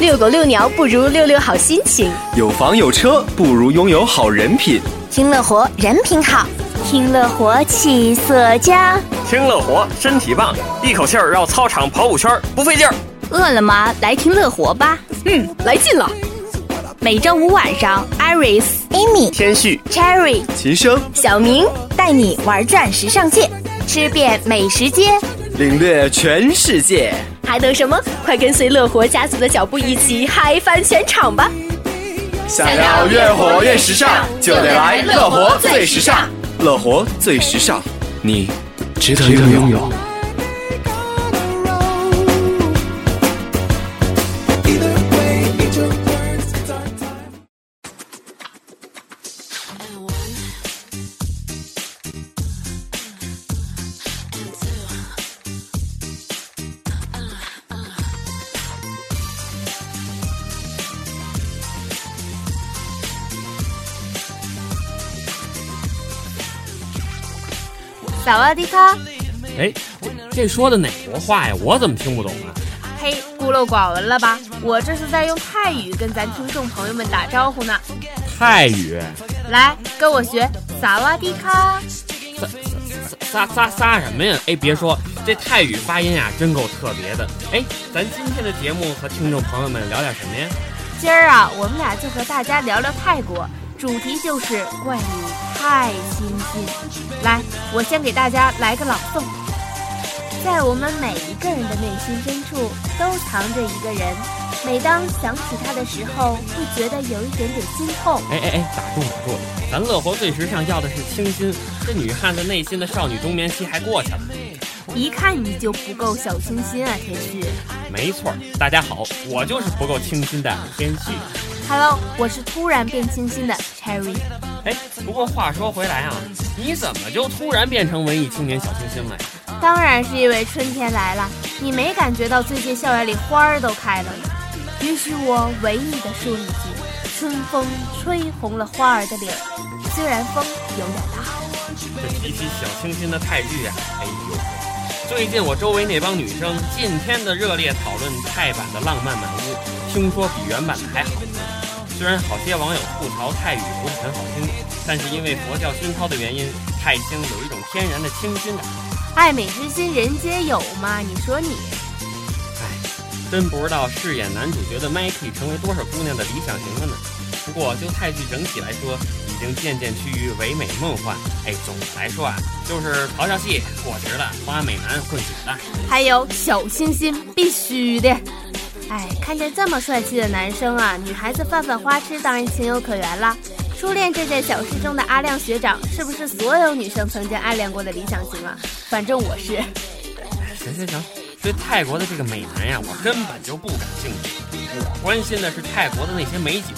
遛狗遛鸟不如遛遛好心情，有房有车不如拥有好人品。听乐活人品好，听乐活气色佳，听乐活身体棒，一口气儿绕操场跑五圈不费劲儿。饿了吗？来听乐活吧。嗯，来劲了。每周五晚上，Iris、Amy、天旭、Cherry、秦升、小明带你玩转时尚界，吃遍美食街，领略全世界。还等什么？快跟随乐活家族的脚步，一起嗨翻全场吧！想要越活越时尚，就得来乐活最时尚。乐活最时尚，你值得拥有。萨瓦迪卡！哎，这说的哪国话呀？我怎么听不懂啊？嘿，孤陋寡闻了吧？我这是在用泰语跟咱听众朋友们打招呼呢。泰语？来，跟我学萨瓦迪卡！撒撒撒撒撒什么呀？哎，别说，这泰语发音呀，真够特别的。哎，咱今天的节目和听众朋友们聊点什么呀？今儿啊，我们俩就和大家聊聊泰国。主题就是怪你太亲近。来，我先给大家来个朗诵。在我们每一个人的内心深处，都藏着一个人。每当想起他的时候，会觉得有一点点心痛。哎哎哎，打住打住！咱乐活最时尚要的是清新，这女汉子内心的少女中年期还过去了。一看你就不够小清新啊，天旭。没错，大家好，我就是不够清新的天旭。Hello，我是突然变清新的 Cherry。哎，不过话说回来啊，你怎么就突然变成文艺青年小清新了呀？当然是因为春天来了。你没感觉到最近校园里花儿都开了吗？允许我唯一的说一句：春风吹红了花儿的脸，虽然风有点大。这提起小清新的泰剧啊，哎呦，最近我周围那帮女生尽天的热烈讨论泰版的《浪漫满屋》，听说比原版的还好。虽然好些网友吐槽泰语不是很好听，但是因为佛教熏陶的原因，泰星有一种天然的清新感。爱美之心，人皆有嘛？你说你？哎，真不知道饰演男主角的 Mikey 成为多少姑娘的理想型了呢。不过就泰剧整体来说，已经渐渐趋于唯美梦幻。哎，总的来说啊，就是嘲笑戏过时了，花美男混血的，还有小清新必须的。哎，看见这么帅气的男生啊，女孩子犯犯花痴当然情有可原啦。初恋这件小事中的阿亮学长，是不是所有女生曾经暗恋过的理想型啊？反正我是。行行行，对泰国的这个美男呀，我根本就不感兴趣。我关心的是泰国的那些美景。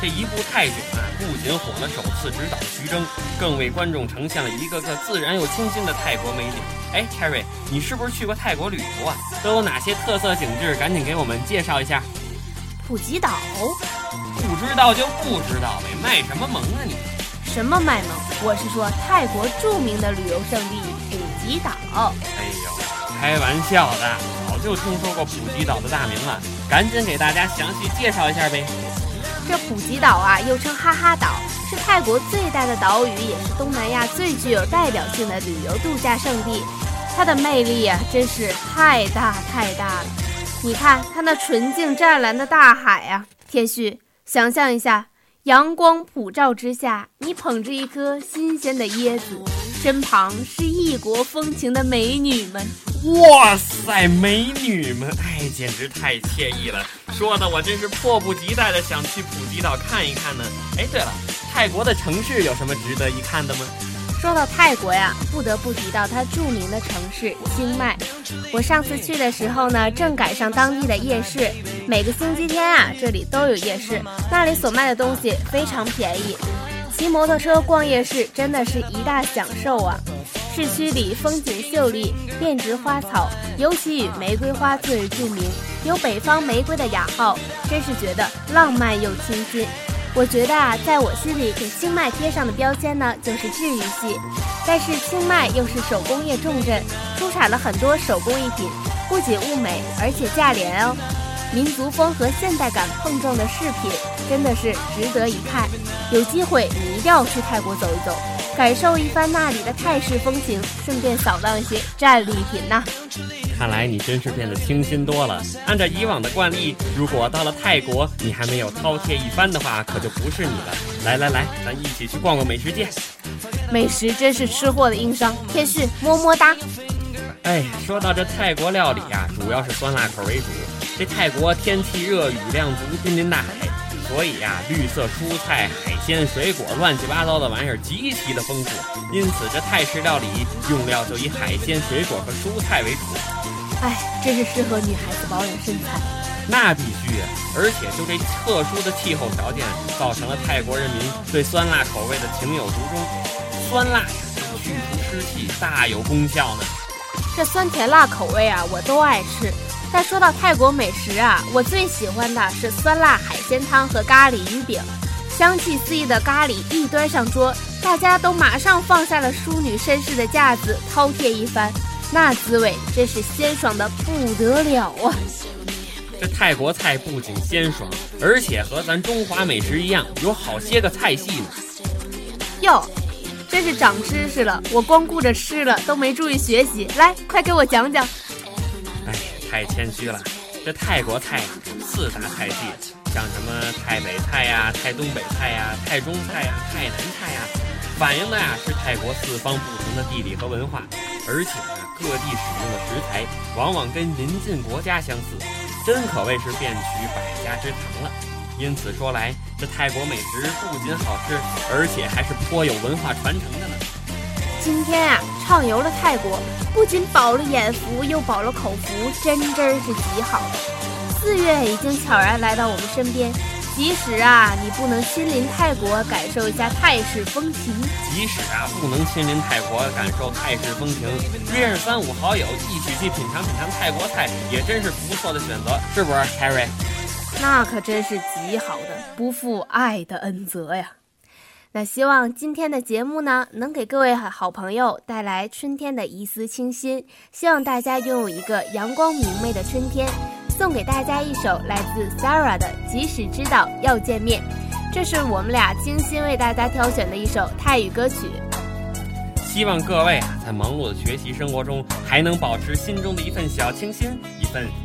这一部泰囧啊，不仅火了首次执导徐峥，更为观众呈现了一个个自然又清新的泰国美景。哎，Cherry，你是不是去过泰国旅游啊？都有哪些特色景致？赶紧给我们介绍一下。普吉岛，不知道就不知道呗，卖什么萌啊你？什么卖萌？我是说泰国著名的旅游胜地普吉岛。哎呦，开玩笑的，早就听说过普吉岛的大名了，赶紧给大家详细介绍一下呗。这普吉岛啊，又称哈哈岛，是泰国最大的岛屿，也是东南亚最具有代表性的旅游度假胜地。它的魅力啊，真是太大太大了。你看它那纯净湛蓝的大海呀，天旭，想象一下，阳光普照之下，你捧着一颗新鲜的椰子，身旁是异国风情的美女们。哇塞，美女们，哎，简直太惬意了，说的我真是迫不及待的想去普吉岛看一看呢。哎，对了，泰国的城市有什么值得一看的吗？说到泰国呀，不得不提到它著名的城市清迈。我上次去的时候呢，正赶上当地的夜市，每个星期天啊，这里都有夜市，那里所卖的东西非常便宜。骑摩托车逛夜市真的是一大享受啊！市区里风景秀丽，遍植花草，尤其以玫瑰花最为著名，有“北方玫瑰”的雅号，真是觉得浪漫又清新。我觉得啊，在我心里给清迈贴上的标签呢，就是治愈系。但是清迈又是手工业重镇，出产了很多手工艺品，不仅物美，而且价廉哦。民族风和现代感碰撞的饰品，真的是值得一看。有机会你一定要去泰国走一走，感受一番那里的泰式风情，顺便扫荡一些战利品呐。看来你真是变得清新多了。按照以往的惯例，如果到了泰国你还没有饕餮一番的话，可就不是你了。来来来，咱一起去逛逛美食街。美食真是吃货的硬伤，天旭么么哒。哎，说到这泰国料理啊，主要是酸辣口为主。这泰国天气热，雨量足，濒临大海，所以呀，绿色蔬菜、海鲜、水果，乱七八糟的玩意儿极其的丰富。因此，这泰式料理用料就以海鲜、水果和蔬菜为主。哎，真是适合女孩子保养身材。那必须呀！而且就这特殊的气候条件，造成了泰国人民对酸辣口味的情有独钟。酸辣呀，去除湿气，大有功效呢。这酸甜辣口味啊，我都爱吃。但说到泰国美食啊，我最喜欢的是酸辣海鲜汤和咖喱鱼饼。香气四溢的咖喱一端上桌，大家都马上放下了淑女绅士的架子，饕餮一番，那滋味真是鲜爽的不得了啊！这泰国菜不仅鲜爽，而且和咱中华美食一样，有好些个菜系呢。哟。真是长知识了！我光顾着吃了，都没注意学习。来，快给我讲讲。太谦虚了。这泰国菜四大菜系，像什么泰北菜呀、泰东北菜呀、泰中菜呀、泰南菜呀，反映的呀是泰国四方不同的地理和文化，而且啊，各地使用的食材往往跟邻近国家相似，真可谓是遍取百家之长了。因此说来，这泰国美食不仅好吃，而且还是颇有文化传承的呢。今天啊，畅游了泰国，不仅饱了眼福，又饱了口福，真真是极好的。四月已经悄然来到我们身边，即使啊，你不能亲临泰国感受一下泰式风情，即使啊，不能亲临泰国感受泰式风情，约上三五好友一起去品尝品尝泰国菜，也真是不错的选择，是不是，Harry？那可真是极好的，不负爱的恩泽呀。那希望今天的节目呢，能给各位好朋友带来春天的一丝清新。希望大家拥有一个阳光明媚的春天。送给大家一首来自 s a r a 的《即使知道要见面》，这是我们俩精心为大家挑选的一首泰语歌曲。希望各位啊，在忙碌的学习生活中，还能保持心中的一份小清新，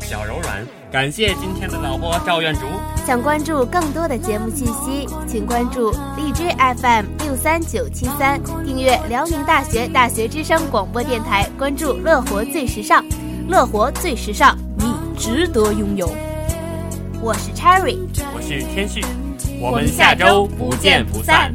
小柔软。感谢今天的导播赵院竹。想关注更多的节目信息，请关注荔枝 FM 六三九七三，订阅辽宁大学大学之声广播电台，关注乐活最时尚，乐活最时尚，你值得拥有。我是 Cherry，我是天旭，我们下周不见不散。